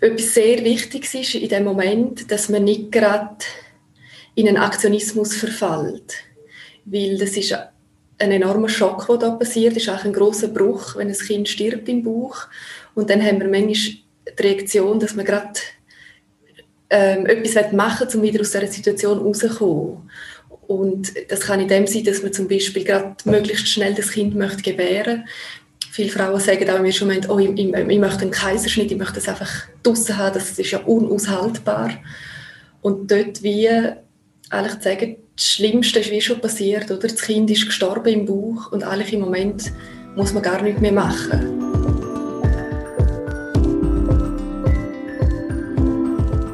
etwas sehr Wichtiges ist in dem Moment, dass man nicht gerade in einen Aktionismus verfällt. Weil das ist ein enormer Schock, der da passiert. Das ist auch ein großer Bruch, wenn ein Kind stirbt im Bauch. Und dann haben wir manchmal die Reaktion, dass man gerade ähm, etwas machen will, um wieder aus dieser Situation rauszukommen. Und das kann in dem sein, dass man zum Beispiel gerade möglichst schnell das Kind möchte gebären Viele Frauen sagen auch mir schon, oh, ich, ich, ich, möchte einen Kaiserschnitt, ich möchte das einfach draussen haben, das ist ja unaushaltbar. Und dort wie eigentlich zu sagen, das Schlimmste ist wie schon passiert, oder? Das Kind ist gestorben im Bauch und eigentlich im Moment muss man gar nichts mehr machen.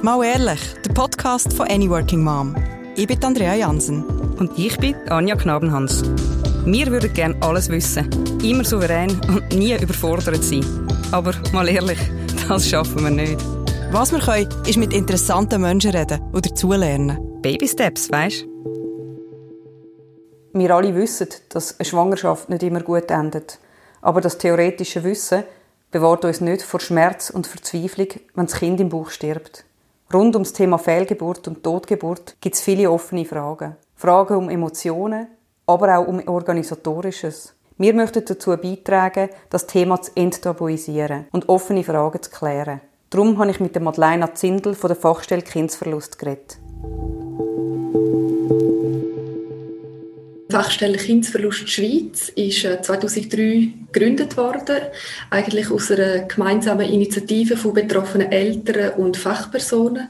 Mal ehrlich, der Podcast von Any Working Mom. Ich bin Andrea Jansen. Und ich bin Anja Knabenhans. Wir würden gerne alles wissen, immer souverän und nie überfordert sein. Aber mal ehrlich, das schaffen wir nicht. Was wir können, ist mit interessanten Menschen reden oder dazulernen. Baby Steps, weißt Wir alle wissen, dass eine Schwangerschaft nicht immer gut endet. Aber das theoretische Wissen bewahrt uns nicht vor Schmerz und Verzweiflung, wenn das Kind im Bauch stirbt. Rund ums Thema Fehlgeburt und Totgeburt gibt es viele offene Fragen. Fragen um Emotionen, aber auch um Organisatorisches. Wir möchten dazu beitragen, das Thema zu enttabuisieren und offene Fragen zu klären. Darum habe ich mit der Madeleine Zindel von der Fachstelle Kindsverlust geredet. Die Fachstelle Kindsverlust Schweiz ist 2003 äh, gegründet worden, eigentlich aus einer gemeinsamen Initiative von betroffenen Eltern und Fachpersonen,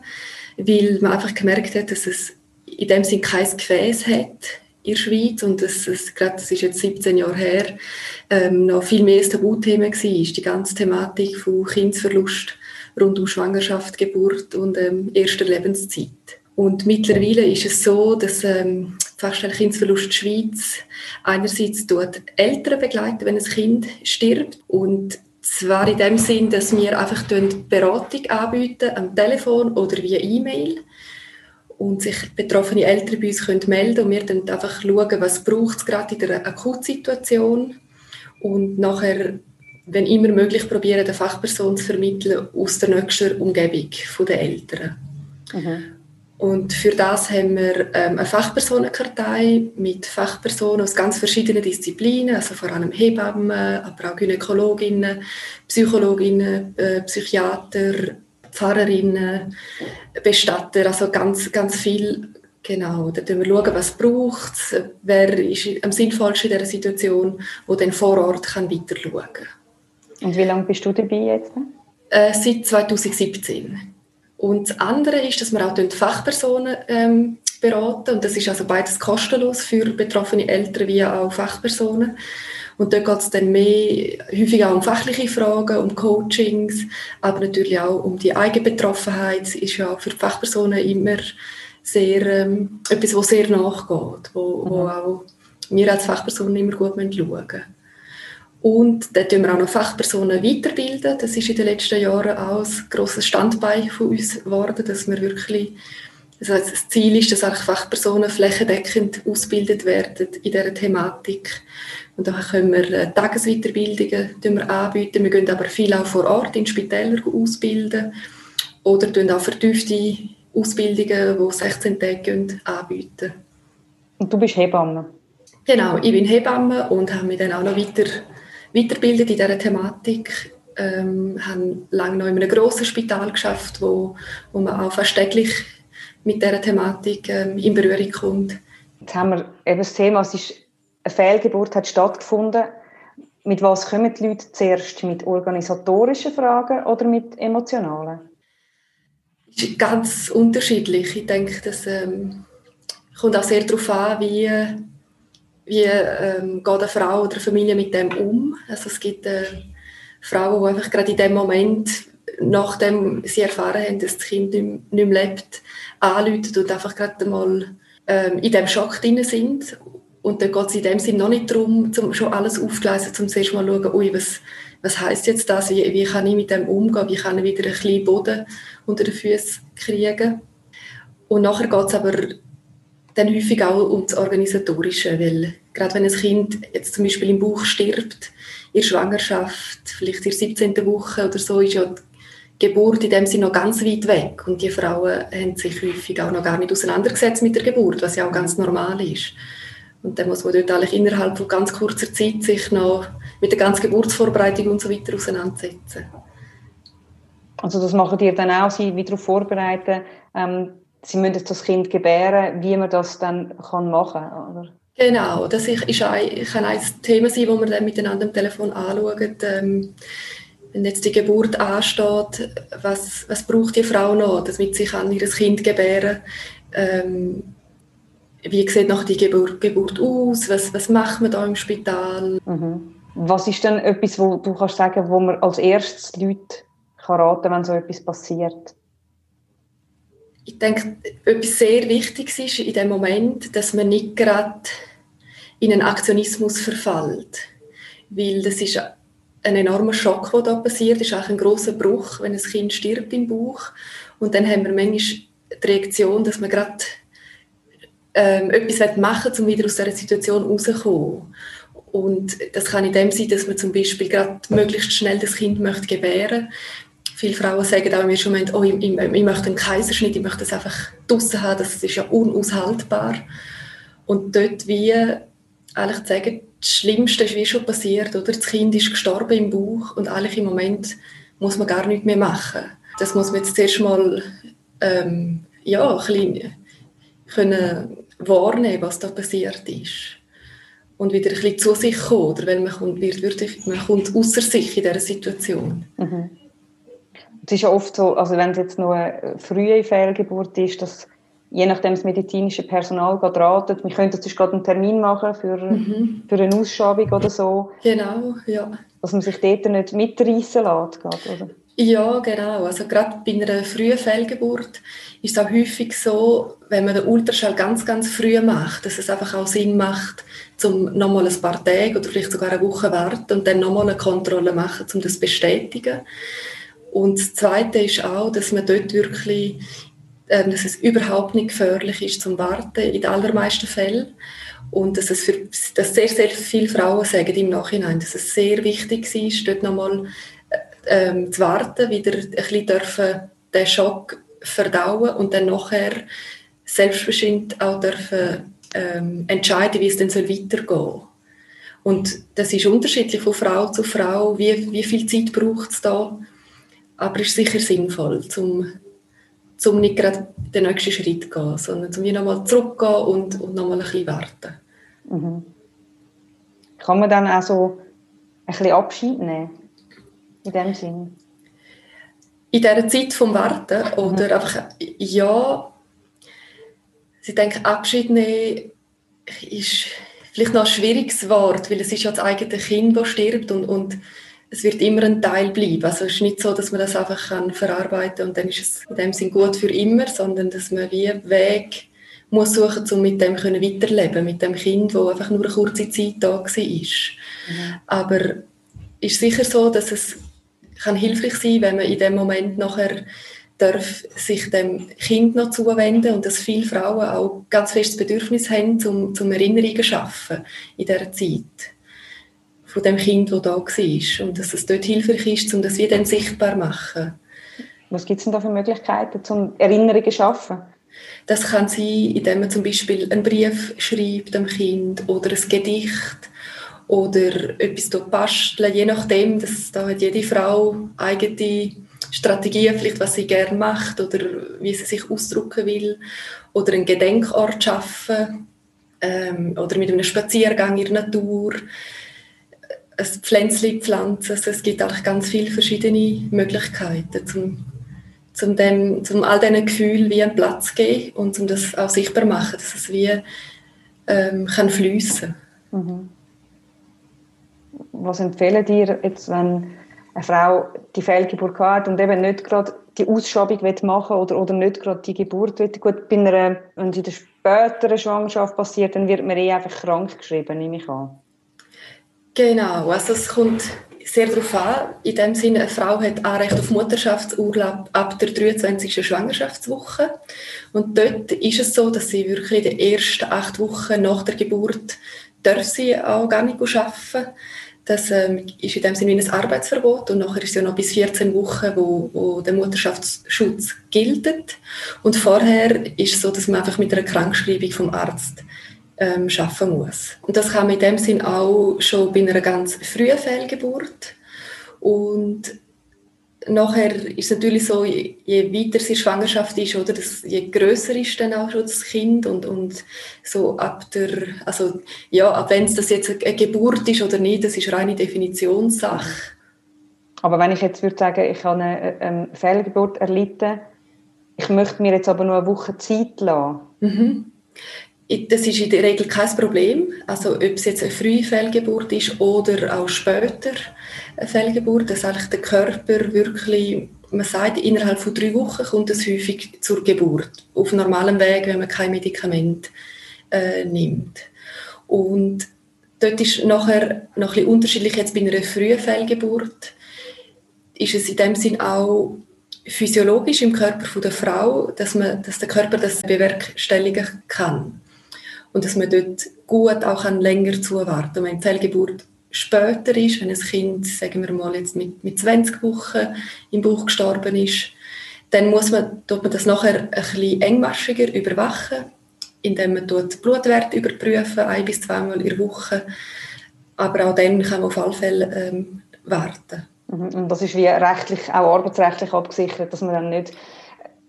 weil man einfach gemerkt hat, dass es in dem Sinn kein Gefäß hat in der Schweiz und das, das, gerade, das ist jetzt 17 Jahre her, ähm, noch viel mehr ein Tabuthema war, die ganze Thematik von Kindsverlust rund um Schwangerschaft, Geburt und ähm, erster Lebenszeit. Und mittlerweile ist es so, dass ähm, die Fachstelle Kindsverlust Schweiz einerseits dort Eltern begleiten, wenn ein Kind stirbt und zwar in dem Sinn, dass wir einfach Beratung anbieten am Telefon oder via E-Mail und sich betroffene Eltern bei uns können melden und wir dann einfach schauen, was braucht es gerade in der Akutsituation und nachher, wenn immer möglich, probieren, eine Fachperson zu vermitteln aus der nächsten Umgebung der Eltern. Mhm. Und für das haben wir ähm, eine Fachpersonenkartei mit Fachpersonen aus ganz verschiedenen Disziplinen, also vor allem Hebammen, aber auch Gynäkologinnen, Psychologinnen, äh, Psychiater, Pfarrerinnen, Bestatter, also ganz, ganz viel. Genau, da schauen wir, was braucht wer ist am sinnvollsten in dieser Situation, wo dann vor Ort kann weiter schauen Und wie lange bist du dabei jetzt? Äh, seit 2017. Und das andere ist, dass wir auch Fachpersonen ähm, beraten und das ist also beides kostenlos für betroffene Eltern wie auch Fachpersonen. Und dort geht es dann mehr, häufig auch um fachliche Fragen, um Coachings, aber natürlich auch um die Eigenbetroffenheit. Das ist ja für Fachpersonen immer sehr, ähm, etwas, was sehr nachgeht, wo, mhm. wo auch wir als Fachpersonen immer gut schauen müssen. Und dann tun wir auch noch Fachpersonen weiterbilden. Das ist in den letzten Jahren auch ein grosses Standbein von uns geworden, dass wir wirklich also das Ziel ist, dass auch Fachpersonen flächendeckend ausgebildet werden in dieser Thematik. Und dann können wir äh, Tagesweiterbildungen wir anbieten. Wir gehen aber viel auch vor Ort in Spitälern ausbilden. Oder tun auch vertiefte Ausbildungen, die 16 Tage gehen, anbieten. Und du bist Hebamme? Genau, ich bin Hebamme und habe mich dann auch noch weiter, weitergebildet in dieser Thematik. Ähm, haben lange noch in einem grossen Spital geschafft, wo, wo man auch fast täglich mit dieser Thematik ähm, in Berührung kommt. Jetzt haben wir eben das Thema, es ist eine Fehlgeburt hat stattgefunden. Mit was kommen die Leute zuerst? Mit organisatorischen Fragen oder mit emotionalen? Das ist ganz unterschiedlich. Ich denke, das ähm, kommt auch sehr darauf an, wie, wie ähm, geht eine Frau oder eine Familie mit dem um. Also es gibt äh, Frauen, die einfach gerade in dem Moment, nachdem sie erfahren haben, dass das Kind nicht, mehr lebt, anrufen und einfach gerade mal ähm, in dem Schock drin sind und dann geht es in dem Sinne noch nicht darum, zum schon alles aufzugleisen, um zuerst mal zu schauen, ui, was, was heisst jetzt das, wie, wie kann ich mit dem umgehen, wie kann ich wieder ein bisschen Boden unter den Füßen kriegen. Und nachher geht es aber dann häufig auch um das Organisatorische, weil gerade wenn ein Kind jetzt zum Beispiel im Bauch stirbt, in der Schwangerschaft, vielleicht in der 17. Woche oder so, ist ja Geburt in dem Sinne noch ganz weit weg und die Frauen haben sich häufig auch noch gar nicht auseinandergesetzt mit der Geburt, was ja auch ganz normal ist. Und dann muss man dort eigentlich innerhalb von ganz kurzer Zeit sich noch mit der ganzen Geburtsvorbereitung und so weiter auseinandersetzen. Also das machen die dann auch, sie wieder darauf vorbereiten, ähm, sie müssen das Kind gebären, wie man das dann kann machen kann, Genau, das ist ein, kann ein Thema sein, das wir dann miteinander am Telefon anschauen. Ähm, wenn jetzt die Geburt ansteht, was, was braucht die Frau noch, damit sie kann ihr Kind gebären ähm, Wie sieht noch die Geburt, Geburt aus? Was, was macht man da im Spital? Mhm. Was ist denn etwas, wo du kannst sagen, wo man als erstes Leute kann raten, wenn so etwas passiert? Ich denke, etwas sehr Wichtiges ist in dem Moment, dass man nicht gerade in einen Aktionismus verfällt, weil das ist ein enormer Schock, der da passiert. Das ist auch ein großer Bruch, wenn ein Kind stirbt im Bauch. Und dann haben wir manchmal die Reaktion, dass man gerade ähm, etwas machen will, um wieder aus dieser Situation rauszukommen. Und das kann in dem sein, dass man zum Beispiel gerade möglichst schnell das Kind möchte gebären Viele Frauen sagen auch im ersten Moment, oh, ich, ich, ich möchte einen Kaiserschnitt, ich möchte das einfach draussen haben, das ist ja unaushaltbar. Und dort wie eigentlich zu sagen, das Schlimmste ist wie schon passiert, oder? Das Kind ist gestorben im Bauch und eigentlich im Moment muss man gar nichts mehr machen. Das muss man jetzt zuerst mal ähm, ja, ein bisschen können wahrnehmen, was da passiert ist und wieder ein bisschen zu sich kommen, oder? weil man kommt, wird wirklich, man kommt außer sich in dieser Situation. Mhm. Es ist ja oft so, also wenn es jetzt nur eine frühe Fehlgeburt ist, dass je nachdem das medizinische Personal gerade ratet, wir könnten jetzt gerade einen Termin machen für, mhm. für eine Ausschabung oder so. Genau, ja. Dass man sich dort nicht mitreißen lässt, oder? Ja, genau. Also gerade bei einer frühen Fehlgeburt ist es auch häufig so, wenn man den Ultraschall ganz, ganz früh macht, dass es einfach auch Sinn macht, um nochmal ein paar Tage oder vielleicht sogar eine Woche warten und dann nochmal eine Kontrolle machen, um das zu bestätigen. Und das Zweite ist auch, dass man dort wirklich, äh, dass es überhaupt nicht gefährlich ist zum Warten, in den allermeisten Fällen. Und dass es für, dass sehr, sehr viele Frauen sagen im Nachhinein, dass es sehr wichtig ist, dort nochmal ähm, zu warten, wieder ein bisschen dürfen den Schock verdauen und dann nachher selbstbestimmt auch dürfen ähm, entscheiden, wie es dann weitergehen soll. Und das ist unterschiedlich von Frau zu Frau, wie, wie viel Zeit braucht es da. Aber es ist sicher sinnvoll, um zum nicht gerade den nächsten Schritt zu gehen, sondern zum nochmal zurückgehen und, und nochmal ein bisschen warten. Mhm. Kann man dann auch so ein bisschen Abschied nehmen? In dem Sinn? In dieser Zeit vom Warten oder mhm. einfach, ja, ich denke, Abschied nehmen ist vielleicht noch ein schwieriges Wort, weil es ist ja das eigene Kind, das stirbt und, und es wird immer ein Teil bleiben. Also es ist nicht so, dass man das einfach kann verarbeiten kann und dann ist es in dem Sinn gut für immer, sondern dass man wie einen Weg muss suchen, um mit dem können weiterleben, mit dem Kind, das einfach nur eine kurze Zeit da war. Mhm. Aber es ist sicher so, dass es kann hilfreich sein, wenn man in dem Moment nachher darf sich dem Kind noch zuwenden und dass viele Frauen auch ganz festes Bedürfnis haben, zum, zum Erinnerungen zu schaffen in dieser Zeit von dem Kind, das da war und dass es dort hilfreich ist, um das wieder sichtbar zu machen. Was gibt es denn da für Möglichkeiten, zum Erinnerungen zu schaffen? Das kann sein, indem man zum Beispiel einen Brief schreibt dem Kind oder ein Gedicht oder etwas basteln, je nachdem, dass da hat jede Frau eigene Strategien, vielleicht was sie gerne macht oder wie sie sich ausdrücken will oder einen Gedenkort schaffen ähm, oder mit einem Spaziergang in der Natur ein Pflänzchen pflanzen. Also es gibt eigentlich ganz viele verschiedene Möglichkeiten, zum, zum, dem, zum all diesen Gefühlen wie einen Platz zu geben und um das auch sichtbar zu machen, dass es wie ähm, kann fließen. Mhm was empfehlen dir jetzt, wenn eine Frau die Fehlgeburt hat und eben nicht gerade die Ausschabung machen oder, oder nicht gerade die Geburt will. Gut, bei einer, wenn es in der späteren Schwangerschaft passiert, dann wird man eh einfach krank geschrieben, nehme ich an. Genau, also es kommt sehr darauf an. In dem Sinne, eine Frau hat Anrecht auf Mutterschaftsurlaub ab der 23. Schwangerschaftswoche. Und dort ist es so, dass sie wirklich in den ersten acht Wochen nach der Geburt darf sie auch gar nicht arbeiten Das ähm, ist in dem Sinne ein Arbeitsverbot und nachher ist es ja noch bis 14 Wochen, wo, wo der Mutterschaftsschutz gilt. Und vorher ist es so, dass man einfach mit einer Krankschreibung vom Arzt ähm, schaffen muss. Und das kann man in dem Sinn auch schon bei einer ganz frühen Fehlgeburt. Und nachher ist es natürlich so, je, je weiter die Schwangerschaft ist, oder, das, je größer ist dann auch schon das Kind und, und so ab der, also ja, ab wenn es das jetzt eine Geburt ist oder nicht, das ist reine Definitionssache. Aber wenn ich jetzt würde sagen, ich habe eine ähm, Fehlgeburt erlitten, ich möchte mir jetzt aber nur eine Woche Zeit lassen. Mhm. Das ist in der Regel kein Problem. Also ob es jetzt eine frühe Fehlgeburt ist oder auch später eine Fehlgeburt, dass eigentlich der Körper wirklich, man sagt, innerhalb von drei Wochen kommt es häufig zur Geburt. Auf normalem Weg, wenn man kein Medikament äh, nimmt. Und dort ist nachher noch ein bisschen unterschiedlich jetzt bei einer frühen Fehlgeburt, ist es in dem Sinn auch physiologisch im Körper der Frau, dass, man, dass der Körper das bewerkstelligen kann und dass man dort gut auch länger zuwarten kann. Wenn die Zellgeburt später ist, wenn ein Kind, sagen wir mal, jetzt mit, mit 20 Wochen im Bauch gestorben ist, dann muss man, tut man das nachher bisschen engmaschiger überwachen, indem man dort Blutwert überprüfen, ein bis zweimal in der Woche. Aber auch dann kann man auf alle Fälle ähm, warten. Mhm. Und das ist wie rechtlich, auch arbeitsrechtlich abgesichert, dass man dann nicht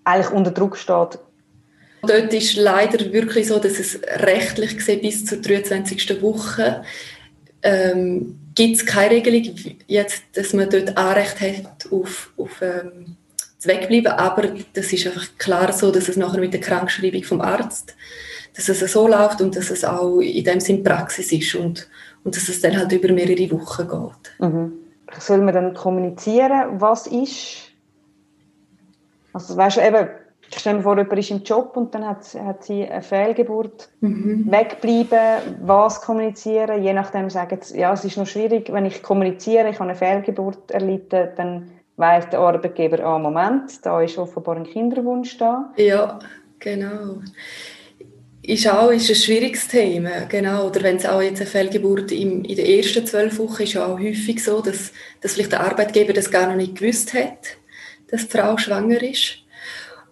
eigentlich unter Druck steht, Dort ist leider wirklich so, dass es rechtlich gesehen bis zur 23. Woche ähm, gibt es keine Regelung, jetzt, dass man dort Anrecht hat auf, auf ähm, das Wegbleiben, aber das ist einfach klar so, dass es nachher mit der Krankschreibung vom Arzt, dass es so läuft und dass es auch in dem Sinn Praxis ist und, und dass es dann halt über mehrere Wochen geht. Mhm. Soll man dann kommunizieren, was ist? Also weißt du, eben, ich stelle mir vor, jemand ist im Job und dann hat, hat sie eine Fehlgeburt, mhm. wegbleiben, was kommunizieren, je nachdem sagen sie, ja, es ist noch schwierig, wenn ich kommuniziere, ich habe eine Fehlgeburt erlitten, dann weiß der Arbeitgeber, ah, Moment, da ist offenbar ein Kinderwunsch da. Ja, genau. Ist auch ist ein schwieriges Thema, genau. Oder wenn es auch jetzt eine Fehlgeburt im, in den ersten zwölf Wochen ist ja auch häufig so, dass, dass vielleicht der Arbeitgeber das gar noch nicht gewusst hat, dass die Frau schwanger ist.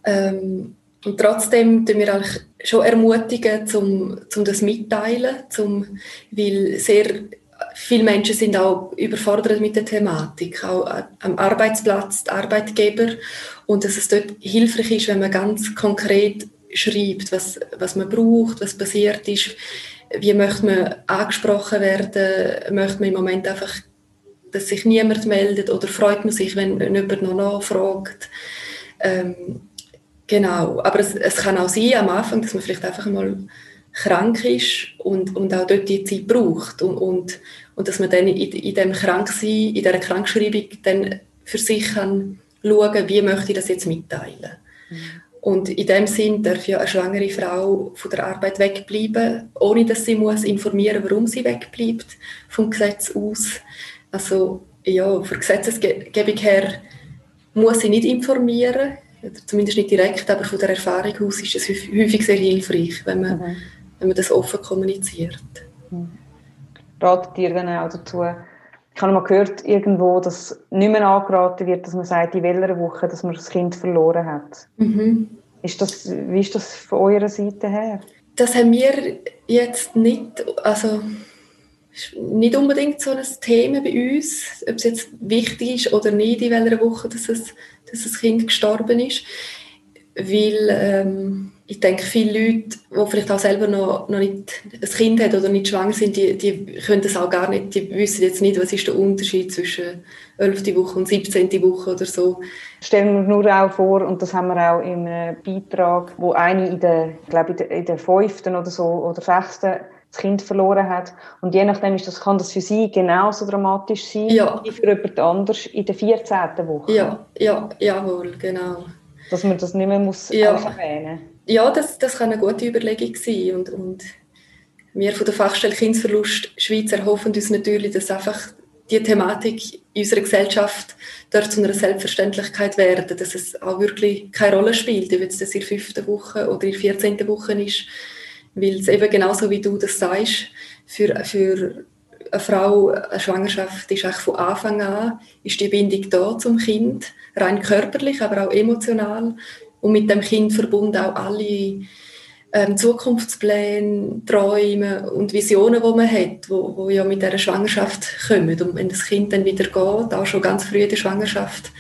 Ähm, und trotzdem tun wir eigentlich schon ermutigen, zum, zum das mitteilen, zum, weil sehr viele Menschen sind auch überfordert mit der Thematik, auch am Arbeitsplatz, die Arbeitgeber, und dass es dort hilfreich ist, wenn man ganz konkret schreibt, was, was man braucht, was passiert ist, wie möchte man angesprochen werden, möchte man im Moment einfach, dass sich niemand meldet oder freut man sich, wenn jemand noch nachfragt. Ähm, Genau, aber es, es, kann auch sein am Anfang, dass man vielleicht einfach mal krank ist und, und auch dort die Zeit braucht und, und, und dass man dann in, in dem Kranksein, in dieser Krankschreibung dann für sich kann schauen, wie möchte ich das jetzt mitteilen. Mhm. Und in dem Sinn darf ja eine schwangere Frau von der Arbeit wegbleiben, ohne dass sie muss informieren, warum sie wegbleibt vom Gesetz aus. Also ja, von Gesetzesgebung her muss sie nicht informieren zumindest nicht direkt, aber von der Erfahrung aus ist es häufig sehr hilfreich, wenn man, mhm. wenn man das offen kommuniziert. Mhm. Ratet ihr dann auch dazu? Ich habe mal gehört irgendwo, dass nicht mehr angeraten wird, dass man sagt, in welcher Woche, dass man das Kind verloren hat. Mhm. Ist das, wie ist das von eurer Seite her? Das haben wir jetzt nicht, also nicht unbedingt so ein Thema bei uns, ob es jetzt wichtig ist oder nicht, in welcher Woche dass, es, dass das Kind gestorben ist. Weil ähm, ich denke, viele Leute, die vielleicht auch selber noch, noch nicht ein Kind haben oder nicht schwanger sind, die, die können das auch gar nicht, die wissen jetzt nicht, was ist der Unterschied zwischen 11. Woche und 17. Woche oder so. Stellen wir nur auch vor, und das haben wir auch im Beitrag, wo eine in der, ich glaube der, in der fünften oder so, oder sechsten das Kind verloren hat. Und je nachdem ist das, kann das für sie genauso dramatisch sein ja. wie für jemand anders in der 14. Woche. Ja, ja, jawohl, genau. Dass man das nicht mehr muss ja. erwähnen Ja, das, das kann eine gute Überlegung sein. Und, und wir von der Fachstelle Kindsverlust Schweiz erhoffen uns natürlich, dass einfach die Thematik in unserer Gesellschaft dort zu einer Selbstverständlichkeit werden, dass es auch wirklich keine Rolle spielt, ob es in der fünften Woche oder in der 14. Woche ist, weil es eben genauso wie du das sagst, für, für eine Frau, eine Schwangerschaft ist eigentlich von Anfang an, ist die Bindung da zum Kind, rein körperlich, aber auch emotional und mit dem Kind verbunden auch alle ähm, Zukunftspläne, Träume und Visionen, die man hat, wo, wo ja mit dieser Schwangerschaft kommen. Und wenn das Kind dann wieder geht, auch schon ganz früh in der Schwangerschaft,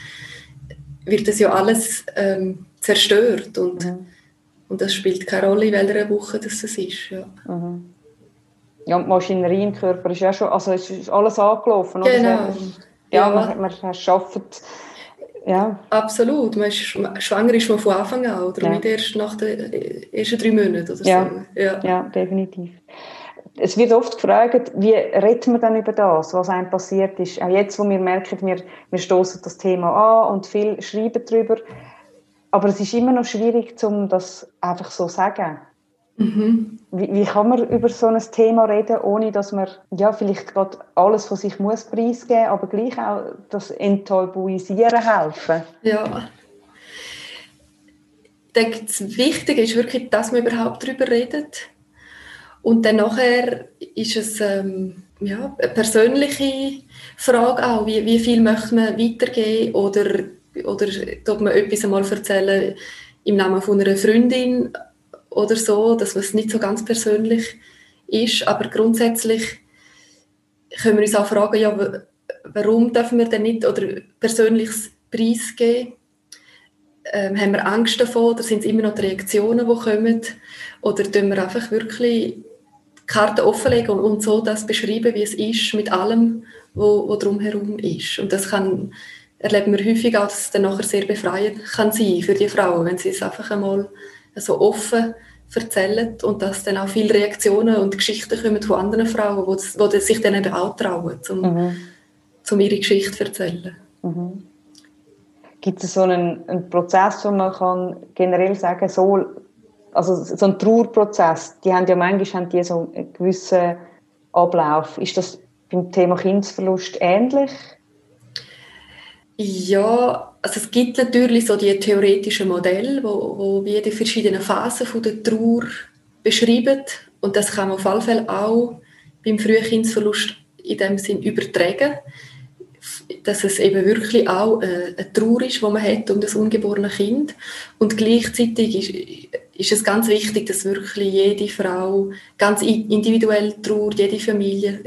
wird das ja alles ähm, zerstört und, mhm. Und das spielt keine Rolle, in welcher Woche das ist. Ja. Mhm. Ja, und die Maschinerie im Körper ist ja schon, also es ist alles angelaufen. Oder? Genau. Ja, ja. man, man schafft ja. Absolut. Man ist, schwanger ist man von Anfang an oder ja. nicht erst nach den ersten drei Monaten oder ja. so. Ja. ja, definitiv. Es wird oft gefragt, wie redet man dann über das, was einem passiert ist. Auch jetzt, wo wir merken, wir, wir stoßen das Thema an und viel schreiben darüber. Aber es ist immer noch schwierig, um das einfach so zu sagen. Mhm. Wie, wie, kann man über so ein Thema reden, ohne dass man ja, vielleicht gerade alles von sich muss preisgeben aber gleich auch das Enttabuisieren helfen? Ja. Ich denke, das Wichtige ist wirklich, dass man überhaupt darüber redet. Und dann nachher ist es ähm, ja, eine persönliche Frage auch, wie, wie viel möchte man weitergeben oder, oder ob man etwas einmal erzählen im Namen von einer Freundin oder so, dass es nicht so ganz persönlich ist. Aber grundsätzlich können wir uns auch fragen, ja, warum dürfen wir denn nicht oder persönliches Preis geben? Ähm, haben wir Angst davor oder sind es immer noch die Reaktionen, die kommen? Oder tun wir einfach wirklich die Karten offenlegen und, und so das beschreiben, wie es ist, mit allem, was drumherum ist. Und das kann, erleben wir häufig auch, dass es dann nachher sehr befreiend kann sein für die Frauen, wenn sie es einfach einmal so offen erzählen und dass dann auch viele Reaktionen und Geschichten kommen von anderen Frauen, die, die sich dann eben auch trauen, um, mhm. um ihre Geschichte zu erzählen. Mhm. Gibt es so einen, einen, Prozess, wo man kann generell sagen so, also so ein Trauerprozess, die haben ja manchmal haben die so einen gewissen Ablauf. Ist das beim Thema Kindsverlust ähnlich? Ja, also es gibt natürlich so die theoretischen Modelle, wo, wo wie die verschiedenen Phasen von der Trauer beschreiben. Und das kann man auf alle Fälle auch beim Frühkindsverlust in dem Sinn übertragen, dass es eben wirklich auch eine Trauer ist, die man hat um das ungeborene Kind. Und gleichzeitig ist, ist es ganz wichtig, dass wirklich jede Frau ganz individuell trauert, jede Familie.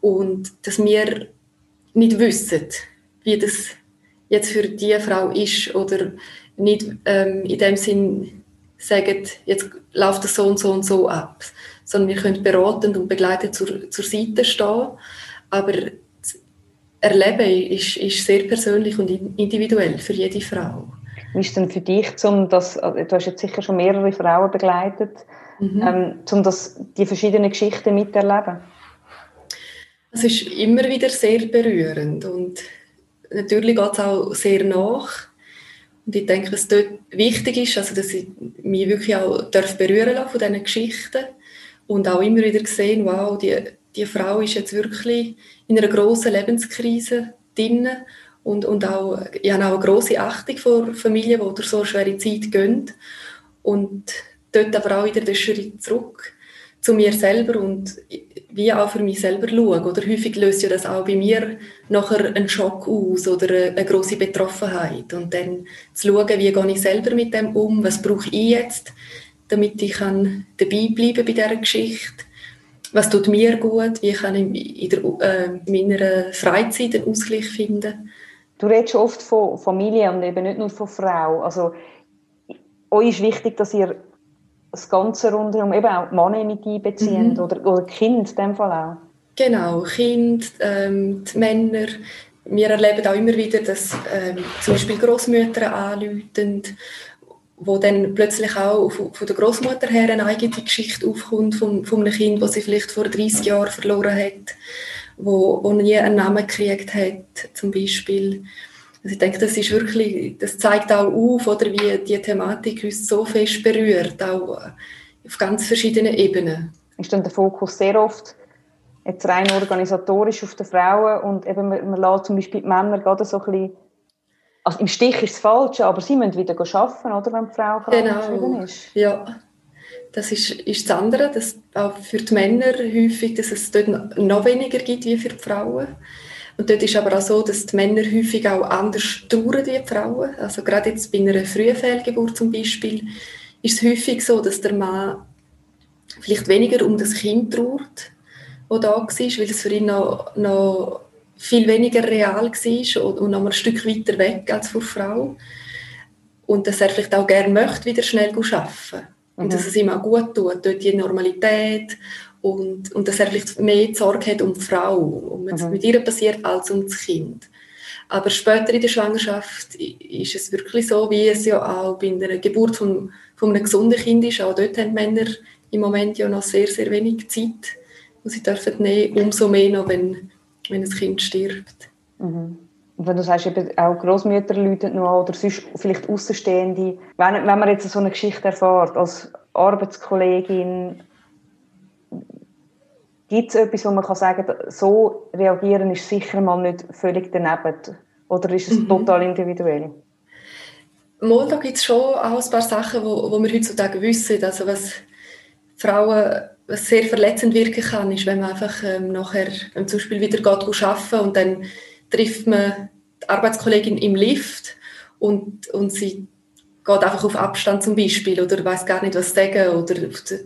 Und dass wir nicht wissen, wie das jetzt für die Frau ist oder nicht ähm, in dem Sinn sagen, jetzt läuft das so und so und so ab, sondern wir können beratend und begleitend zur, zur Seite stehen, aber das Erleben ist, ist sehr persönlich und individuell für jede Frau. Wie ist denn für dich, um das, also, du hast jetzt sicher schon mehrere Frauen begleitet, mhm. ähm, um das, die verschiedenen Geschichten miterleben? Es ist immer wieder sehr berührend und natürlich geht es auch sehr nach. Und ich denke, was dort wichtig ist, also dass ich mich wirklich auch darf berühren lassen von diesen Geschichten und auch immer wieder sehen, wow, die, die Frau ist jetzt wirklich in einer grossen Lebenskrise drin und, und auch, ich habe auch eine grosse Achtung vor Familien, die durch so eine schwere Zeit gehen und dort aber auch wieder den Schritt zurück zu mir selber und wie auch für mich selber schauen. Oder häufig löst ja das auch bei mir nachher einen Schock aus oder eine, große Betroffenheit. Und dann zu schauen, wie gehe ich selber mit dem um, was brauche ich jetzt, damit ich kann dabei bleiben bei dieser Geschichte. Was tut mir gut? Wie kann ich in, der, äh, in meiner Freizeit einen Ausgleich finden? Du redest oft von Familie und eben nicht nur von Frau. Also, euch ist wichtig, dass ihr das Ganze rundherum, eben auch die Männer mit einbeziehen mhm. oder, oder Kind in dem Fall auch. Genau, Kind, ähm, die Männer. Wir erleben auch immer wieder, dass ähm, zum Beispiel Großmütter anrufen, wo dann plötzlich auch von der Großmutter her eine eigene Geschichte aufkommt von, von einem Kind, das sie vielleicht vor 30 Jahren verloren hat, wo, wo nie einen Namen gekriegt hat, zum Beispiel. Also ich denke, das ist wirklich, das zeigt auch auf, oder wie die Thematik uns so fest berührt, auch auf ganz verschiedenen Ebenen. Ist dann der Fokus sehr oft jetzt rein organisatorisch auf die Frauen und eben man, man lässt zum Beispiel die Männer gerade so ein bisschen, also im Stich ist es falsch, aber sie müssen wieder arbeiten, oder, wenn die Frau genau. ist. Ja, Das ist, ist das andere, dass auch für die Männer häufig, dass es dort noch weniger gibt wie für die Frauen. Und dort ist aber auch so, dass die Männer häufig auch anders trauern wie die Frauen. Also gerade jetzt bei einer frühen Fehlgeburt zum Beispiel ist es häufig so, dass der Mann vielleicht weniger um das Kind trauert, das da war, weil es für ihn noch, noch viel weniger real war und noch ein Stück weiter weg als für Frau. Und dass er vielleicht auch gerne möchte, wieder schnell arbeiten. Und mhm. dass es ihm auch gut tut, dort die Normalität und, und dass er vielleicht mehr Sorge hat um die Frau, um was mhm. mit ihr passiert, als um das Kind. Aber später in der Schwangerschaft ist es wirklich so, wie es ja auch bei einer Geburt von, von einem gesunden Kind ist. Auch dort haben Männer im Moment ja noch sehr, sehr wenig Zeit, die sie dürfen nehmen, umso mehr noch, wenn, wenn ein Kind stirbt. Mhm. Und wenn du sagst, eben auch Großmütter läuten noch oder sonst vielleicht Außenstehende, wenn, wenn man jetzt so eine Geschichte erfährt, als Arbeitskollegin, gibt es etwas, wo man kann sagen kann, so reagieren ist sicher mal nicht völlig daneben? Oder ist es mhm. total individuell? Mal, da gibt es schon auch ein paar Sachen, wo, wo wir heutzutage wissen. Also was Frauen was sehr verletzend wirken kann, ist, wenn man einfach ähm, nachher ähm, zum Beispiel wieder geht arbeiten und dann trifft man die Arbeitskollegin im Lift und, und sie geht einfach auf Abstand zum Beispiel oder weiß gar nicht, was sagen oder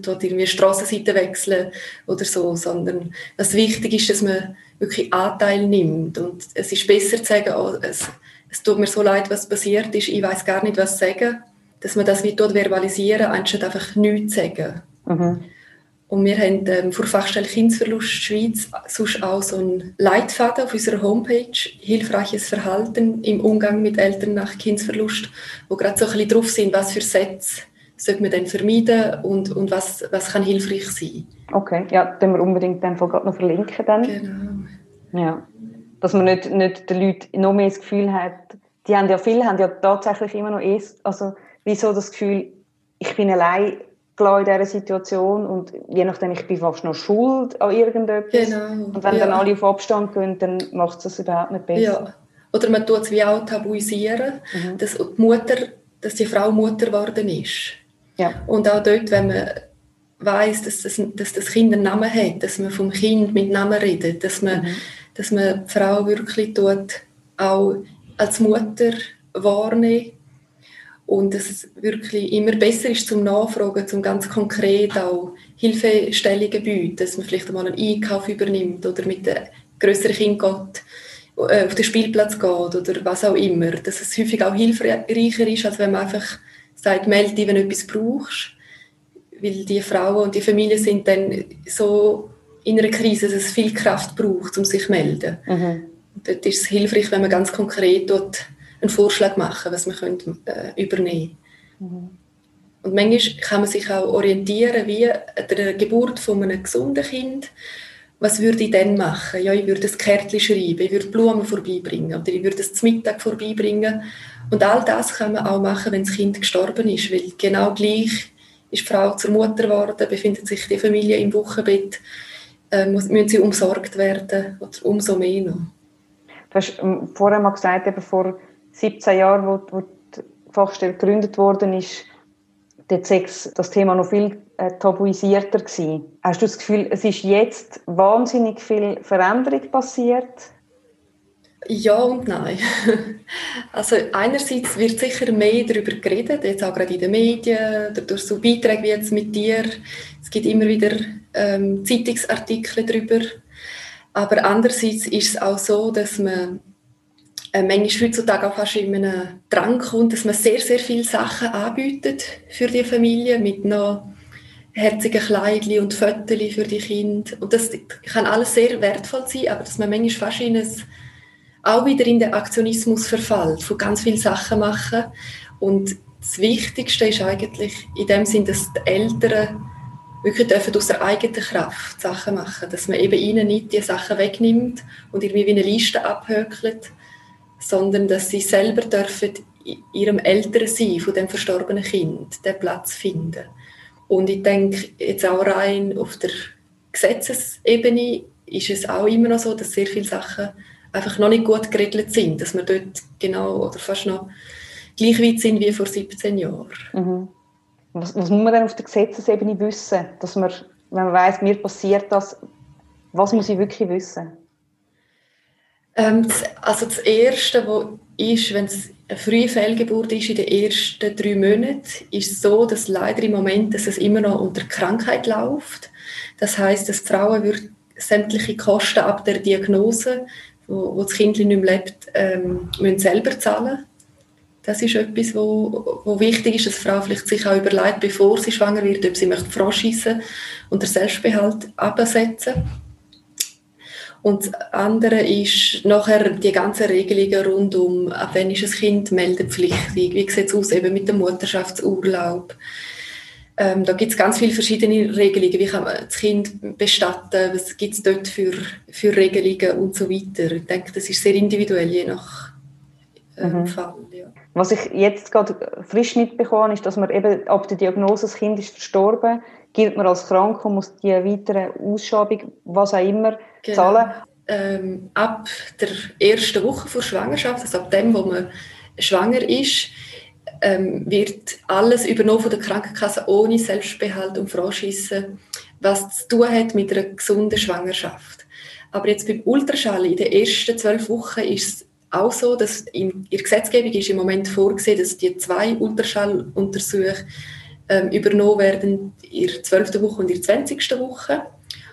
tut irgendwie Strassenseite wechseln oder so, sondern was wichtig ist, dass man wirklich Anteil nimmt und es ist besser zu sagen, oh, es, es tut mir so leid, was passiert ist, ich weiß gar nicht, was sagen, dass man das wie dort verbalisieren, anstatt einfach nichts zu sagen. Mhm. Und wir haben ähm, vor Fachstelle Kindsverlust Schweiz sonst auch so einen Leitfaden auf unserer Homepage, hilfreiches Verhalten im Umgang mit Eltern nach Kindsverlust, wo gerade so ein bisschen drauf sind, was für Sätze sollte man denn vermeiden und, und was, was kann hilfreich sein. Okay, ja, dann wir unbedingt den Fall gerade noch verlinken dann. Genau. Ja, dass man nicht, nicht den Leuten noch mehr das Gefühl hat, die haben ja viele haben ja tatsächlich immer noch erst, also wieso das Gefühl, ich bin allein klar in dieser Situation und je nachdem, ich bin fast noch schuld an irgendetwas. Genau. Und wenn ja. dann alle auf Abstand gehen, dann macht es das überhaupt nicht besser. Ja. Oder man tut es wie auch tabuisieren, mhm. dass, die Mutter, dass die Frau Mutter geworden ist. Ja. Und auch dort, wenn man weiß, dass das, dass das Kind einen Namen hat, dass man vom Kind mit Namen redet, dass man, mhm. dass man die Frau wirklich tut, auch als Mutter wahrnimmt und dass es wirklich immer besser ist zum Nachfragen, zum ganz konkret auch Hilfestellungen bieten, dass man vielleicht einmal einen Einkauf übernimmt oder mit einem größeren Kind geht, äh, auf den Spielplatz geht oder was auch immer. Dass es häufig auch hilfreicher ist, als wenn man einfach sagt, melde dich, wenn du etwas brauchst. Weil die Frauen und die Familien sind dann so in einer Krise, dass es viel Kraft braucht, um sich zu melden. Mhm. Dort ist es hilfreich, wenn man ganz konkret dort einen Vorschlag machen, was man könnte, äh, übernehmen mhm. Und manchmal kann man sich auch orientieren, wie der Geburt von einem gesunden Kind, was würde ich dann machen? Ja, ich würde ein Kärtchen schreiben, ich würde Blumen vorbeibringen oder ich würde es zum Mittag vorbeibringen. Und all das kann man auch machen, wenn das Kind gestorben ist, weil genau gleich ist die Frau zur Mutter geworden, befindet sich die Familie im Wochenbett, äh, müssen sie umsorgt werden oder umso mehr noch. Du hast ähm, vorher mal gesagt, eben vor 17 Jahren, wo, wo die Fachstelle gegründet worden ist, dort Sex das Thema noch viel äh, tabuisierter gewesen. Hast du das Gefühl, es ist jetzt wahnsinnig viel Veränderung passiert? Ja und nein. Also einerseits wird sicher mehr darüber geredet, jetzt auch gerade in den Medien, durch so Beiträge wie jetzt mit dir. Es gibt immer wieder ähm, Zeitungsartikel darüber. Aber andererseits ist es auch so, dass man äh, manchmal heutzutage auch fast in einem Drang kommt, dass man sehr, sehr viele Sachen anbietet für die Familie mit noch herzigen Kleidchen und Fotos für die Kinder. Und das kann alles sehr wertvoll sein, aber dass man manchmal fast in ein, auch wieder in den Aktionismus verfällt, von ganz vielen Sachen machen. Und das Wichtigste ist eigentlich in dem Sinn, dass die Eltern wirklich dürfen aus der eigenen Kraft Sachen machen, dass man eben ihnen nicht die Sachen wegnimmt und irgendwie wie eine Liste abhökelt, sondern dass sie selber dürfen ihrem Elternsein von dem verstorbenen Kind den Platz finden. Und ich denke, jetzt auch rein auf der Gesetzesebene ist es auch immer noch so, dass sehr viele Sachen einfach noch nicht gut geregelt sind, dass wir dort genau oder fast noch gleich weit sind wie vor 17 Jahren. Mhm. Was, was muss man denn auf der Gesetzesebene wissen, dass man, wenn man weiß, mir passiert das, was muss ich wirklich wissen? Ähm, also das Erste, was ist, wenn es eine frühe Fehlgeburt ist in den ersten drei Monaten, ist so, dass leider im Moment dass es immer noch unter Krankheit läuft. Das heißt, dass Frauen sämtliche Kosten ab der Diagnose, wo, wo das Kind nicht mehr lebt, ähm, müssen selber zahlen. Das ist etwas, wo, wo wichtig ist, dass die Frau vielleicht sich auch überlegt, bevor sie schwanger wird, ob sie möchte Froschiessen und den Selbstbehalt absetzen und das andere ist nachher die ganzen Regelungen rund um, ab wann ist ein Kind meldepflichtig, wie sieht es aus eben mit dem Mutterschaftsurlaub. Ähm, da gibt es ganz viele verschiedene Regelungen, wie kann man das Kind bestatten, was gibt es dort für, für Regelungen und so weiter. Ich denke, das ist sehr individuell, je nach ähm, mhm. Fall. Ja. Was ich jetzt gerade frisch mitbekommen ist, dass man eben ab der Diagnose, das Kind ist verstorben, gilt man als krank und muss die weitere Ausschabung, was auch immer, genau. zahlen. Ähm, ab der ersten Woche vor Schwangerschaft, also ab dem, wo man schwanger ist, ähm, wird alles übernommen von der Krankenkasse ohne Selbstbehalt und Franchise, was zu tun hat mit einer gesunden Schwangerschaft. Aber jetzt beim Ultraschall in den ersten zwölf Wochen ist es auch so, dass in der Gesetzgebung ist im Moment vorgesehen, dass die zwei Ultraschalluntersuchungen ähm, übernommen werden in der 12. Woche und in der 20. Woche.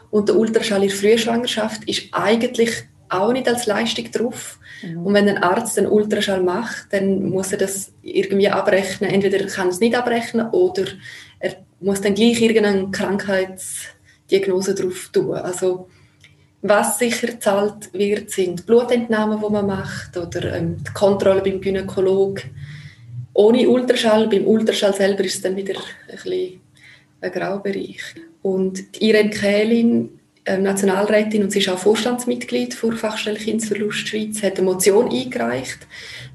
Und der Ultraschall in der Frühschwangerschaft ist eigentlich auch nicht als Leistung drauf. Mhm. Und wenn ein Arzt einen Ultraschall macht, dann muss er das irgendwie abrechnen. Entweder kann er es nicht abrechnen oder er muss dann gleich irgendeine Krankheitsdiagnose drauf tun. Also was sicher zahlt wird, sind Blutentnahmen, die man macht oder ähm, die Kontrolle beim Gynäkolog ohne Ultraschall. Beim Ultraschall selber ist es dann wieder ein bisschen ein Graubereich. Und Irene Kählin, äh, Nationalrätin und sie ist auch Vorstandsmitglied der Fachstelle Kindsverlust Schweiz, hat eine Motion eingereicht,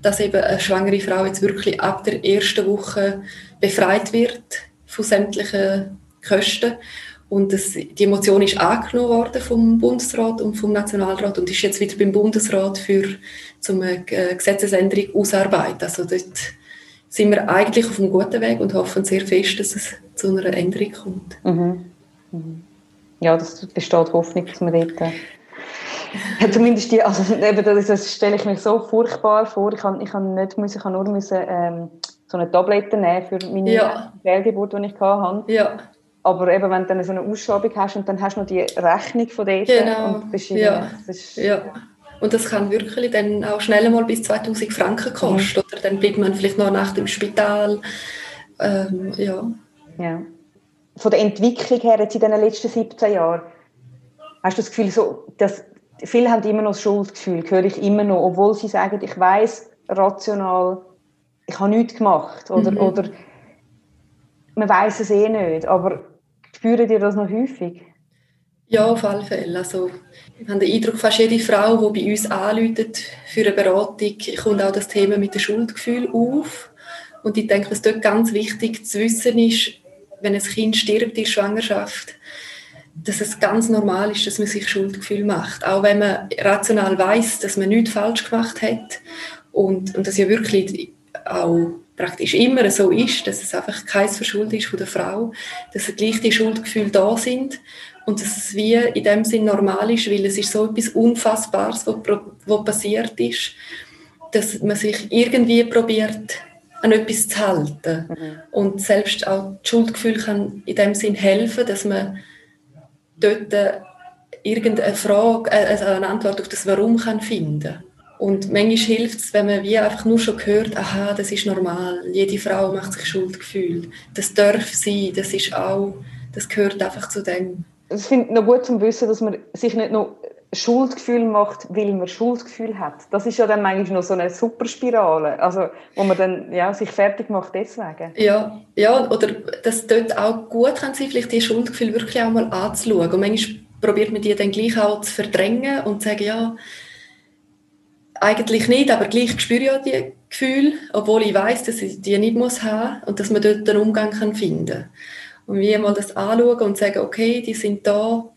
dass eben eine schwangere Frau jetzt wirklich ab der ersten Woche befreit wird von sämtlichen Kosten. Und das, die Motion ist angenommen worden vom Bundesrat und vom Nationalrat und ist jetzt wieder beim Bundesrat für zum eine Gesetzesänderung ausarbeiten. Also dort sind wir eigentlich auf einem guten Weg und hoffen sehr fest, dass es zu einer Änderung kommt. Mhm. Mhm. Ja, das besteht Hoffnung, dass wir dort äh, zumindest die, also eben das, das, stelle ich mir so furchtbar vor. Ich kann, ich kann nicht müssen, ich kann nur müssen, ähm, so eine Tablette nehmen für meine ja. Fehlgeburt, die ich hatte. Ja. Aber eben, wenn du dann so eine Ausschreibung hast und dann hast du noch die Rechnung von dort genau. und bist ja. ja. Und das kann wirklich dann auch schnell mal bis 2000 Franken kosten. Mhm. Oder dann bleibt man vielleicht noch nach dem Spital. Ähm, ja. ja. Von der Entwicklung her jetzt in den letzten 17 Jahren, hast du das Gefühl, so, dass viele haben immer noch das Schuldgefühl, höre ich immer noch, obwohl sie sagen, ich weiß rational, ich habe nichts gemacht. Oder, mhm. oder man weiß es eh nicht. Aber spüren dir das noch häufig? Ja, auf alle Fälle. Also, ich habe den Eindruck, fast jede Frau, die bei uns anläutet für eine Beratung, kommt auch das Thema mit dem Schuldgefühl auf. Und ich denke, was dort ganz wichtig zu wissen ist, wenn ein Kind stirbt in der Schwangerschaft, dass es ganz normal ist, dass man sich Schuldgefühl macht. Auch wenn man rational weiß, dass man nichts falsch gemacht hat und, und das ja wirklich auch praktisch immer so ist, dass es einfach kein Verschulden ist von der Frau, dass gleich die Schuldgefühle da sind und dass es wie in dem Sinn normal ist, weil es ist so etwas Unfassbares, was, was passiert ist, dass man sich irgendwie probiert, an etwas zu halten. Mhm. Und selbst auch das Schuldgefühl kann in dem Sinn helfen, dass man dort irgendeine Frage, äh, also eine Antwort auf das Warum kann finden und manchmal hilft es, wenn man wie einfach nur schon hört, aha, das ist normal, jede Frau macht sich Schuldgefühl. Das darf sein, das ist auch, das gehört einfach zu dem ich finde noch gut zu wissen, dass man sich nicht noch Schuldgefühl macht, weil man Schuldgefühl hat. Das ist ja dann manchmal noch so eine Superspirale, also wo man dann ja, sich fertig macht deswegen. Ja, ja, oder dass dort auch gut kann sein, vielleicht die Schuldgefühle wirklich auch mal anzuschauen. Und manchmal probiert man die dann gleich auch zu verdrängen und zu sagen, ja, eigentlich nicht, aber gleich spüre ich ja die Gefühle, obwohl ich weiß, dass ich die nicht muss haben und dass man dort einen Umgang kann finden kann. Und wie mal das anschauen und sagen, okay, die sind da,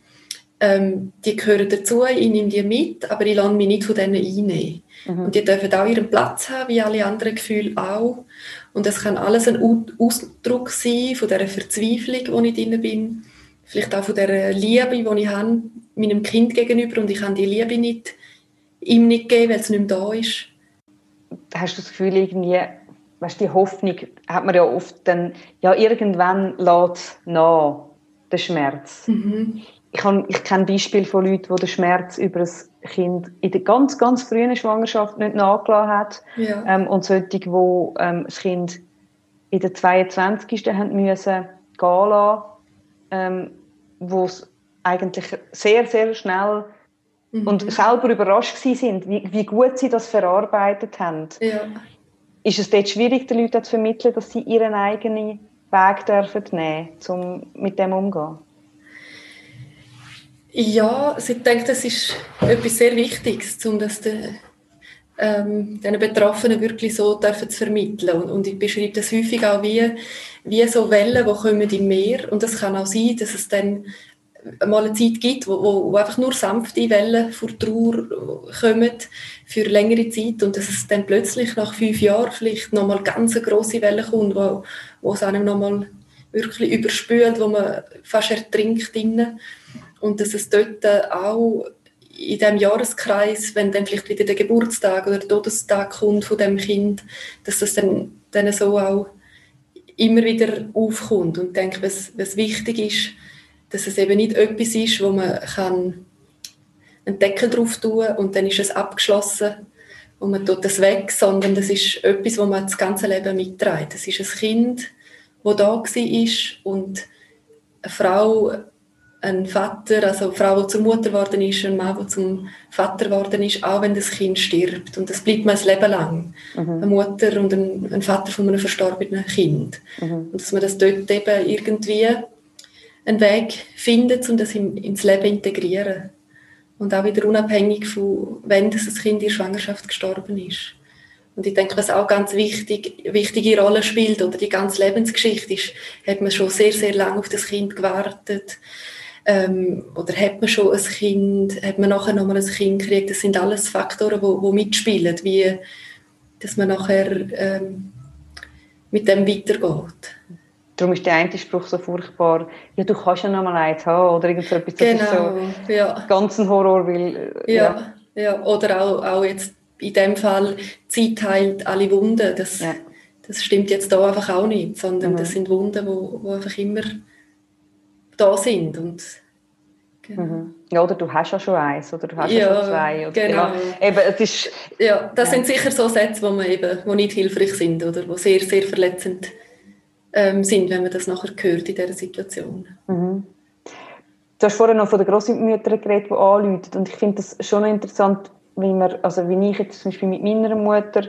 ähm, die gehören dazu, ich nehme die mit, aber ich lasse mich nicht von denen einnehmen. Mhm. Und die dürfen auch ihren Platz haben, wie alle anderen Gefühle auch. Und das kann alles ein Ausdruck sein von dieser Verzweiflung, wo ich drin bin. Vielleicht auch von dieser Liebe, die ich habe meinem Kind gegenüber und ich kann die Liebe nicht, ihm nicht geben, weil es nicht mehr da ist. Hast du das Gefühl, irgendwie, weißt, die Hoffnung hat man ja oft dann, ja, irgendwann lässt nach, der Schmerz. Mhm. Ich, ich kenne Beispiele von Leuten, wo der Schmerz über ein Kind in der ganz, ganz frühen Schwangerschaft nicht nachgelassen hat. Ja. Ähm, und solche, wo ähm, das Kind in der 22. haben müssen gehen lassen, ähm, wo es eigentlich sehr, sehr schnell mhm. und selber überrascht sind, wie, wie gut sie das verarbeitet haben. Ja. Ist es dort schwierig, den Leuten zu vermitteln, dass sie ihren eigenen Weg dürfen nehmen, um mit dem umzugehen? Ja, also ich denke, das ist etwas sehr Wichtiges, um das den, ähm, den Betroffenen wirklich so dürfen zu vermitteln. Und, und, ich beschreibe das häufig auch wie, wie so Wellen, die kommen im Meer. Und das kann auch sein, dass es dann mal eine Zeit gibt, wo, wo, wo einfach nur sanfte Wellen vor Trauer kommen für längere Zeit und dass es dann plötzlich nach fünf Jahren vielleicht nochmal ganz eine grosse Welle kommt, wo, wo es einem nochmal wirklich überspült, wo man fast ertrinkt drinnen. und dass es dort auch in dem Jahreskreis, wenn dann vielleicht wieder der Geburtstag oder der Todestag kommt von dem Kind, dass das dann, dann so auch immer wieder aufkommt und denke, was, was wichtig ist, dass es eben nicht etwas ist, wo man kann einen Deckel drauf tun und dann ist es abgeschlossen und man tut das weg, sondern das ist etwas, wo man das ganze Leben mitträgt. Das ist ein Kind, das da war und eine Frau, ein Vater, also eine Frau, die zur Mutter geworden ist, ein Mann, der zum Vater geworden ist, auch wenn das Kind stirbt. Und das bleibt man ein Leben lang. Mhm. Eine Mutter und ein, ein, Vater von einem verstorbenen Kind. Mhm. Und dass man das dort eben irgendwie einen Weg finden, um das ins Leben integrieren. Und auch wieder unabhängig von, wenn das Kind in der Schwangerschaft gestorben ist. Und ich denke, was auch ganz wichtig, wichtige Rolle spielt, oder die ganze Lebensgeschichte ist, hat man schon sehr, sehr lange auf das Kind gewartet. Ähm, oder hat man schon ein Kind, hat man nachher nochmal ein Kind gekriegt. Das sind alles Faktoren, die, die mitspielen, wie, dass man nachher ähm, mit dem weitergeht. Darum ist der eine Spruch so furchtbar, ja, du kannst ja noch mal eins haben, oder irgend so etwas. Das genau, ist so ja. ganz ein Horror, weil... Ja, ja, ja. oder auch, auch jetzt in dem Fall, Zeit heilt alle Wunden. Das, ja. das stimmt jetzt da einfach auch nicht, sondern mhm. das sind Wunden, die wo, wo einfach immer da sind und Genau. Mhm. Ja, oder du hast ja schon eins, oder du hast ja, ja schon zwei. Oder, genau. Ja, eben, es ist, ja das ja. sind sicher so Sätze, wo, man eben, wo nicht hilfreich sind oder wo sehr, sehr verletzend sind ähm, sind, wenn man das nachher hört in dieser Situation. Mhm. Du hast vorhin noch von den Großmüttern geredet, die anrufen. Und ich finde das schon interessant, wie, man, also wie ich jetzt zum Beispiel mit meiner Mutter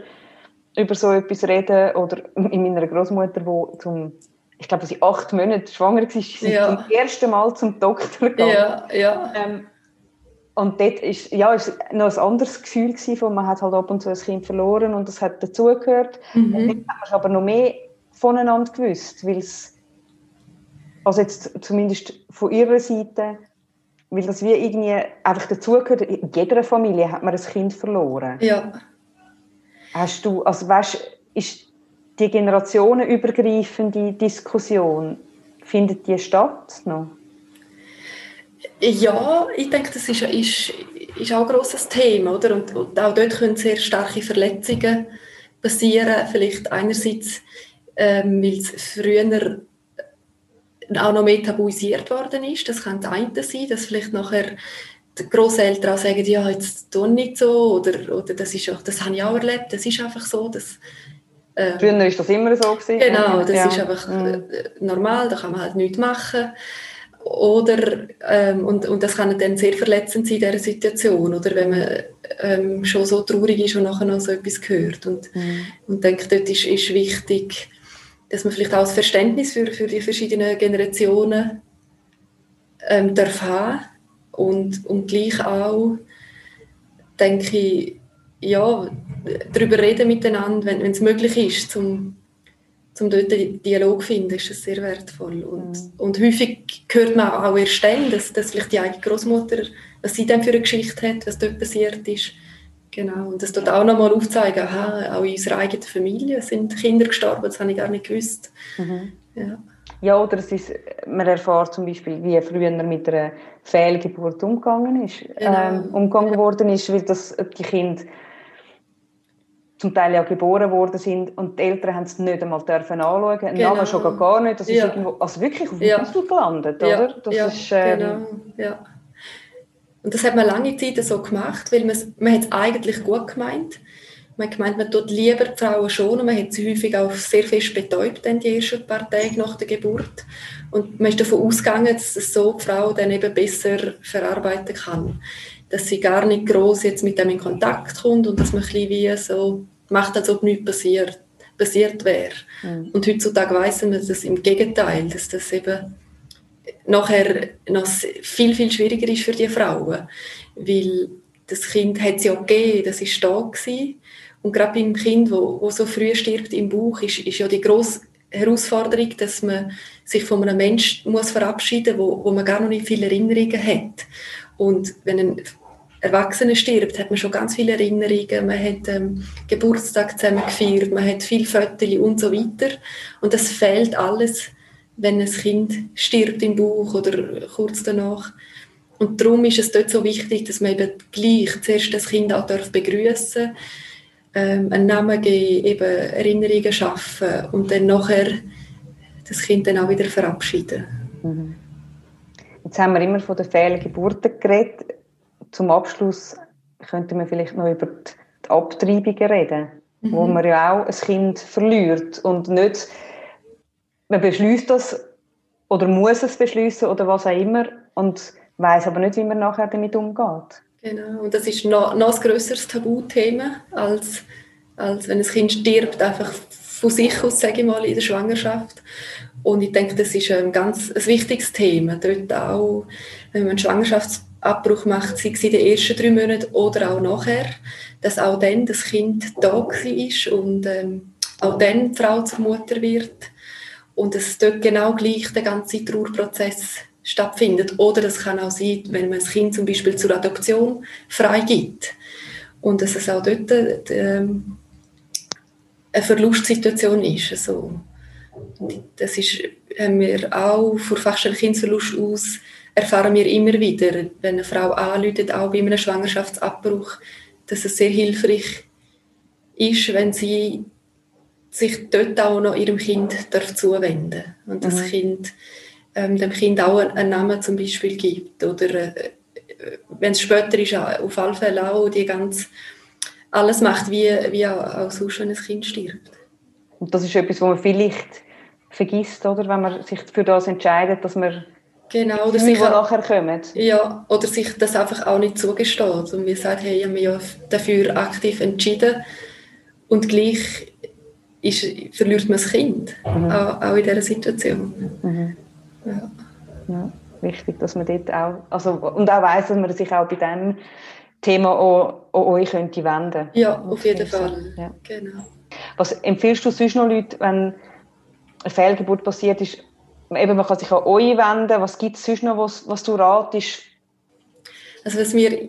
über so etwas rede oder mit meiner Großmutter, die zum ich glaube, sie acht Monate schwanger war, sie ja. zum ersten Mal zum Doktor gegangen. Ja, ja. Ähm, und dort ist, ja, ist noch ein anderes Gefühl gewesen, man hat halt ab und zu ein Kind verloren und das hat dazugehört. Mhm. Und dann hat man aber noch mehr voneinander gewusst, weil es, also jetzt zumindest von ihrer Seite, weil das wie irgendwie einfach dazugehört, in jeder Familie hat man ein Kind verloren. Ja. Hast du, also weißt, ist die generationenübergreifende Diskussion, findet die statt noch? Ja, ich denke, das ist, ist, ist auch ein grosses Thema, oder? Und, und auch dort können sehr starke Verletzungen passieren. Vielleicht einerseits ähm, weil es früher auch noch mehr tabuisiert worden ist. Das kann das eine sein, dass vielleicht nachher die Großeltern auch sagen, ja, jetzt tun nicht so oder, oder das, ist auch, das habe ich auch erlebt, das ist einfach so. Das, ähm, Früher war das immer so. Gewesen. Genau, das ja. ist einfach mhm. normal, da kann man halt nichts machen. Oder, ähm, und, und das kann dann sehr verletzend sein in dieser Situation, oder wenn man ähm, schon so traurig ist und nachher noch so etwas hört. Und, mhm. und denke, dort ist, ist wichtig, dass man vielleicht auch das Verständnis für, für die verschiedenen Generationen ähm, darf haben und, und gleich auch, denke ich, ja, darüber reden miteinander, wenn es möglich ist, zum, zum dort einen Dialog zu finden, ist das sehr wertvoll. Und, mhm. und häufig hört man auch erst dann, dass, dass vielleicht die eigene Großmutter, was sie dann für eine Geschichte hat, was dort passiert ist, Genau, und das tut auch nochmal aufzeigen, aha, auch in unserer eigenen Familie sind Kinder gestorben, das habe ich gar nicht gewusst. Mhm. Ja. ja, oder es ist, man erfährt zum Beispiel, wie früher mit einer Fehlgeburt umgegangen ist, genau. ähm, umgegangen ja. worden ist, weil das, die Kinder zum Teil ja geboren worden sind und die Eltern haben es nicht einmal dürfen anschauen. Genau. Namen schon gar nicht. Das ist irgendwo, also wirklich auf dem ja. gelandet, oder? Das ja, ist, ähm, genau. Ja. Und das hat man lange Zeit so gemacht, weil man, man hat es eigentlich gut gemeint. Man hat gemeint, man tut lieber die Frauen schon und man hat sie häufig auch sehr fest betäubt, dann die ersten paar Tage nach der Geburt. Und man ist davon ausgegangen, dass es so die Frau dann eben besser verarbeiten kann. Dass sie gar nicht groß jetzt mit dem in Kontakt kommt und dass man ein bisschen wie so macht, als ob nichts passiert, passiert wäre. Mhm. Und heutzutage weiss man das im Gegenteil, dass das eben nachher noch viel, viel schwieriger ist für die Frauen. Weil das Kind hat es ja gegeben, das ist da gewesen. Und gerade beim Kind, wo, wo so früh stirbt im Bauch, ist, ist ja die grosse Herausforderung, dass man sich von einem Menschen muss verabschieden muss, wo, wo man gar noch nicht viele Erinnerungen hat. Und wenn ein Erwachsener stirbt, hat man schon ganz viele Erinnerungen. Man hat ähm, Geburtstag zusammen gefeiert, man hat viele Fotos und so weiter. Und das fehlt alles wenn ein Kind stirbt im Bauch oder kurz danach. Und darum ist es dort so wichtig, dass man eben gleich zuerst das Kind auch begrüßen darf, ähm, einen Namen geben, eben Erinnerungen schaffen und dann nachher das Kind dann auch wieder verabschieden. Mhm. Jetzt haben wir immer von den Fehlgeburten geredet. Zum Abschluss könnten wir vielleicht noch über die Abtreibungen reden, mhm. wo man ja auch ein Kind verliert und nicht man beschließt das oder muss es beschließen oder was auch immer und weiß aber nicht, wie man nachher damit umgeht. Genau, und das ist noch, noch ein grösseres Tabuthema, als, als wenn ein Kind stirbt, einfach von sich aus, sage ich mal, in der Schwangerschaft. Und ich denke, das ist ein ganz ein wichtiges Thema. Dort auch, wenn man einen Schwangerschaftsabbruch macht, sei es in den ersten drei Monaten oder auch nachher, dass auch dann das Kind da war und ähm, auch dann die Frau zur Mutter wird und es dort genau gleich der ganze Trauerprozess stattfindet. Oder es kann auch sein, wenn man das Kind zum Beispiel zur Adoption freigibt und dass es auch dort äh, eine Verlustsituation ist. Also, das ist, haben wir auch vor Fachstelle Kindsverlust aus, erfahren wir immer wieder, wenn eine Frau anläutet, auch bei einem Schwangerschaftsabbruch, dass es sehr hilfreich ist, wenn sie sich dort auch noch ihrem Kind darf zuwenden und das mhm. Kind ähm, dem Kind auch einen Namen zum Beispiel gibt oder äh, wenn es später ist, auf alle Fälle auch die ganz alles macht, wie, wie auch, sonst, wenn ein Kind stirbt. Und das ist etwas, was man vielleicht vergisst, oder? wenn man sich für das entscheidet, dass man Genau, oder sich nachher kommen. Ja, oder sich das einfach auch nicht zugesteht und wir sagen, hey, ich habe mich ja dafür aktiv entschieden und gleich ist, verliert man das Kind, mhm. auch, auch, in dieser Situation. Mhm. Ja. ja. Wichtig, dass man dort auch, also, und auch weiss, dass man sich auch bei diesem Thema auch, an euch könnte wenden Ja, auf jeden Fall. Ja. Genau. Was empfiehlst du sonst noch Leuten, wenn eine Fehlgeburt passiert ist, eben, man kann sich an euch wenden, was gibt es sonst noch, was, was du ratest, also was wir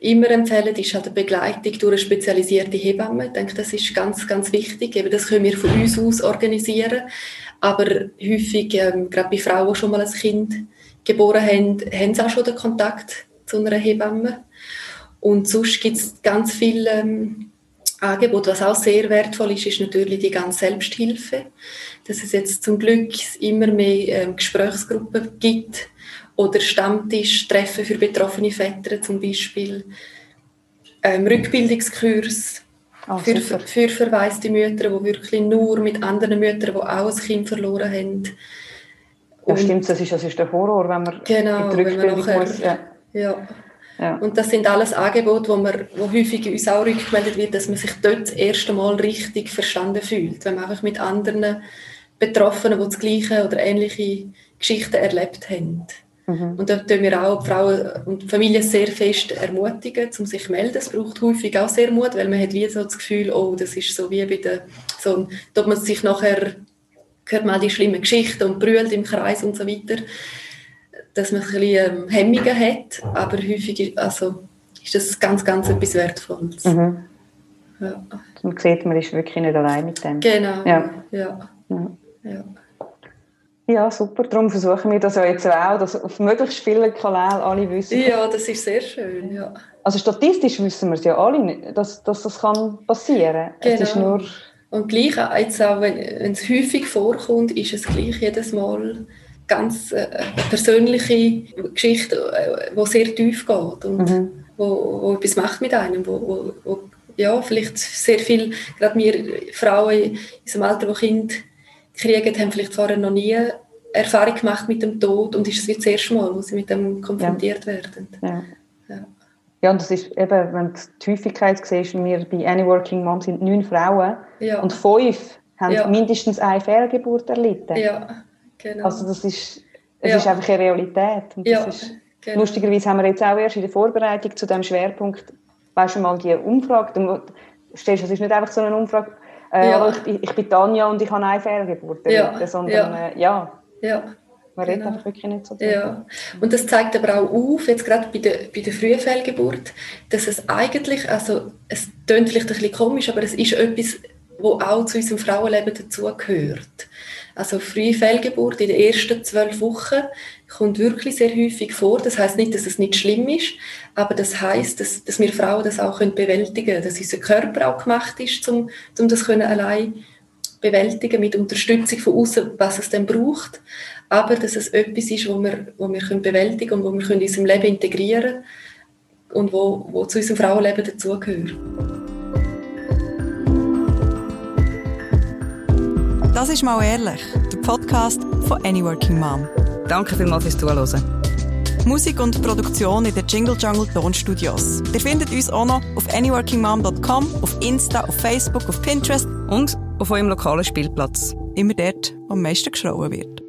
immer empfehlen, ist halt eine Begleitung durch eine spezialisierte Hebamme. Ich denke, das ist ganz, ganz wichtig. Eben, das können wir von uns aus organisieren. Aber häufig, ähm, gerade bei Frauen, die schon mal ein Kind geboren haben, haben sie auch schon den Kontakt zu einer Hebamme. Und sonst gibt es ganz viele ähm, Angebote. Was auch sehr wertvoll ist, ist natürlich die ganze Selbsthilfe. Dass es jetzt zum Glück immer mehr ähm, Gesprächsgruppen gibt, oder Stammtischtreffen für betroffene Väter zum Beispiel, ähm, Rückbildungskurs oh, für, für verwaiste Mütter, die wirklich nur mit anderen Müttern, die auch ein Kind verloren haben. Ja, stimmt, das ist, das ist der Horror, wenn man genau, in die Rückbildung nachher, muss. Ja. Ja. ja. Und das sind alles Angebote, wo, man, wo häufig uns auch rückgemeldet wird, dass man sich dort das erste Mal richtig verstanden fühlt, wenn man einfach mit anderen Betroffenen, die das gleiche oder ähnliche Geschichten erlebt haben. Mhm. Und da tun wir auch Frauen und Familien sehr fest ermutigen, um sich zu melden. Es braucht häufig auch sehr Mut, weil man hat wie so das Gefühl, oh, das ist so wie bei der, so, dass man sich nachher, hört man die schlimmen Geschichten und brüllt im Kreis und so weiter, dass man ein bisschen ähm, Hemmungen hat, aber häufig, also ist das ganz, ganz etwas Wertvolles. Mhm. Ja. Dann sieht man, ist wirklich nicht allein mit dem. Genau. Ja. ja. ja. ja. Super. Darum versuchen wir das ja jetzt auch, dass auf möglichst vielen Kanälen alle wissen. Ja, das ist sehr schön, ja. Also statistisch wissen wir es ja alle, dass, dass das kann passieren kann. Genau. Es ist genau. nur... Und gleich, jetzt auch wenn, wenn es häufig vorkommt, ist es gleich jedes Mal ganz äh, persönliche Geschichte, äh, die sehr tief geht und mhm. wo, wo etwas macht mit einem, wo, wo, wo ja, vielleicht sehr viel, gerade wir Frauen in unserem Alter, die Kinder kriegen, haben vielleicht vorher noch nie Erfahrung gemacht mit dem Tod und ist es wie das erste Mal, wo sie mit dem konfrontiert ja. werden. Ja. ja. Ja, und das ist eben, wenn du die Häufigkeit siehst, wir bei Any Working Mom sind neun Frauen ja. und fünf haben ja. mindestens eine Fehlgeburt erlitten. Ja, genau. Also das ist, es ja. ist einfach eine Realität. Das ist, genau. Lustigerweise haben wir jetzt auch erst in der Vorbereitung zu diesem Schwerpunkt weißt du mal die Umfrage, du stellst, es ist nicht einfach so eine Umfrage, äh, ja. ich, ich, bin Tanja und ich habe eine Fehlgeburt, ja. sondern ja. Äh, ja. ja. Man redet genau. einfach wirklich nicht so drüber. Ja. Und das zeigt aber auch auf, jetzt gerade bei der, bei der frühen Fehlgeburt, dass es eigentlich, also es klingt vielleicht ein bisschen komisch, aber es ist etwas, wo auch zu unserem Frauenleben dazugehört. Also frühe in den ersten zwölf Wochen kommt wirklich sehr häufig vor. Das heißt nicht, dass es nicht schlimm ist, aber das heißt, dass, dass wir Frauen das auch können bewältigen können, dass unser Körper auch gemacht ist, um, um das können allein bewältigen mit Unterstützung von außen, was es dann braucht, aber dass es etwas ist, wo wir, wo wir können bewältigen und wo wir können in unserem Leben integrieren und wo, wo zu unserem Frauenleben dazugehört. Das ist mal ehrlich, der Podcast von Any Working Mom. Danke vielmals fürs Zuhören. Musik und Produktion in den Jingle Jungle Tonstudios. Ihr findet uns auch noch auf anyworkingmom.com, auf Insta, auf Facebook, auf Pinterest und auf eurem lokalen Spielplatz. Immer dort, wo am meisten geschrauen wird.